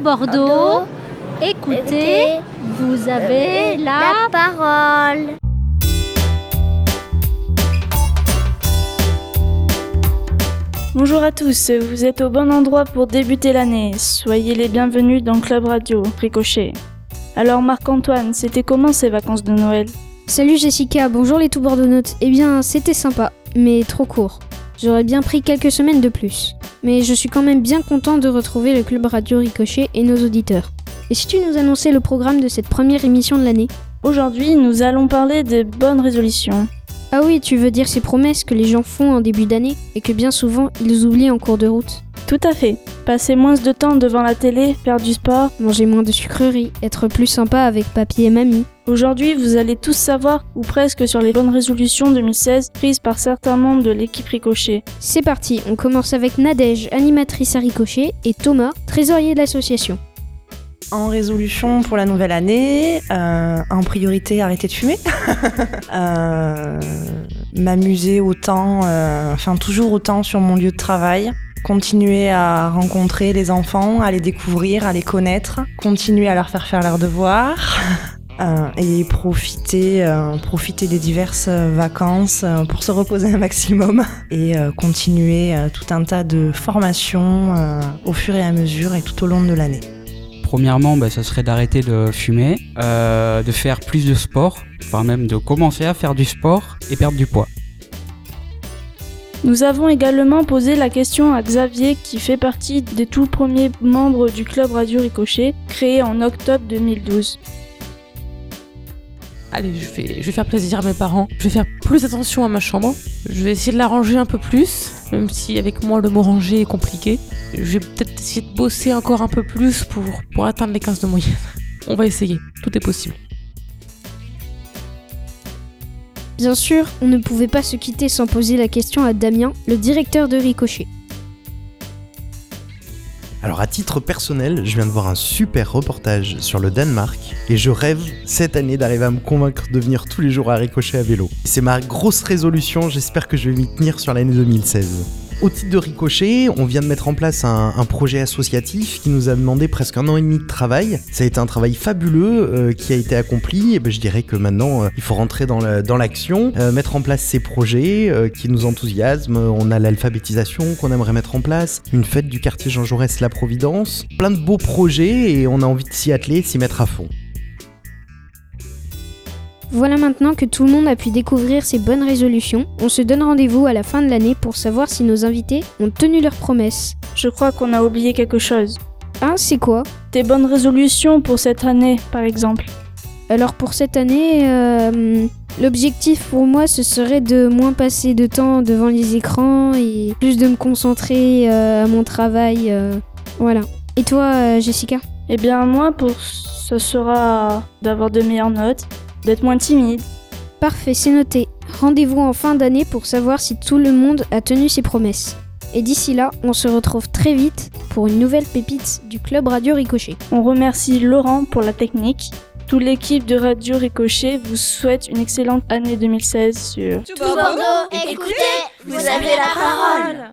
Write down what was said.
Bordeaux, écoutez, vous avez la... parole. Bonjour à tous, vous êtes au bon endroit pour débuter l'année. Soyez les bienvenus dans Club Radio, Ricochet. Alors Marc-Antoine, c'était comment ces vacances de Noël? Salut Jessica, bonjour les tout bordeauxnautes. Eh bien, c'était sympa, mais trop court. J'aurais bien pris quelques semaines de plus. Mais je suis quand même bien content de retrouver le club Radio Ricochet et nos auditeurs. Et si tu nous annonçais le programme de cette première émission de l'année? Aujourd'hui, nous allons parler des bonnes résolutions. Ah oui, tu veux dire ces promesses que les gens font en début d'année et que bien souvent ils oublient en cours de route? Tout à fait. Passer moins de temps devant la télé, faire du sport. Manger moins de sucreries, être plus sympa avec papy et mamie. Aujourd'hui, vous allez tous savoir, ou presque, sur les bonnes résolutions 2016 prises par certains membres de l'équipe Ricochet. C'est parti, on commence avec Nadège, animatrice à Ricochet, et Thomas, trésorier de l'association. En résolution pour la nouvelle année, euh, en priorité arrêter de fumer, euh, m'amuser autant, euh, enfin toujours autant sur mon lieu de travail, continuer à rencontrer les enfants, à les découvrir, à les connaître, continuer à leur faire faire leurs devoirs. Euh, et profiter, euh, profiter des diverses vacances euh, pour se reposer un maximum et continuer tout un tas de formations au fur et à mesure et tout au long de l'année. Premièrement, bah, ça serait d'arrêter de fumer, de faire plus de sport, enfin même de commencer à faire du sport et perdre du poids. Nous avons également posé la question à Xavier qui fait partie des tout premiers membres du club Radio Ricochet créé en octobre 2012. Allez, je vais, faire plaisir à mes parents. Je vais faire plus attention à ma chambre. Je vais essayer de la ranger un peu plus, même si avec moi le mot ranger est compliqué. Je vais peut-être essayer de bosser encore un peu plus pour, pour atteindre les 15 de moyenne. On va essayer, tout est possible. Bien sûr, on ne pouvait pas se quitter sans poser la question à Damien, le directeur de Ricochet. Alors à titre personnel, je viens de voir un super reportage sur le Danemark et je rêve cette année d'arriver à me convaincre de venir tous les jours à Ricochet à vélo. C'est ma grosse résolution, j'espère que je vais m'y tenir sur l'année 2016. Au titre de Ricochet, on vient de mettre en place un, projet associatif qui nous a demandé presque un an et demi de travail. Ça a été un travail fabuleux euh, qui a été accompli. Et ben, je dirais que maintenant, euh, il faut rentrer dans la- dans l'action, euh, mettre en place ces projets qui nous enthousiasment. On a l'alphabétisation qu'on aimerait mettre en place, une fête du quartier Jean Jaurès La Providence, plein de beaux projets et on a envie de s'y atteler, s'y mettre à fond. Voilà maintenant que tout le monde a pu découvrir ses bonnes résolutions, on se donne rendez-vous à la fin de l'année pour savoir si nos invités ont tenu leurs promesses. Je crois qu'on a oublié quelque chose. Ah, c'est quoi? Tes bonnes résolutions pour cette année, par exemple. Alors pour cette année, euh, l'objectif pour moi ce serait de moins passer de temps devant les écrans et plus de me concentrer euh, à mon travail. euh, voilà. Et toi, Jessica? Eh bien moi, pour ce sera d'avoir de meilleures notes, d'être moins timide. Parfait, c'est noté. Rendez-vous en fin d'année pour savoir si tout le monde a tenu ses promesses. Et d'ici là, on se retrouve très vite pour une nouvelle pépite du club Radio Ricochet. On remercie Laurent pour la technique. Toute l'équipe de Radio Ricochet vous souhaite une excellente année 2016 sur Tout Bordeaux, écoutez, vous avez la parole.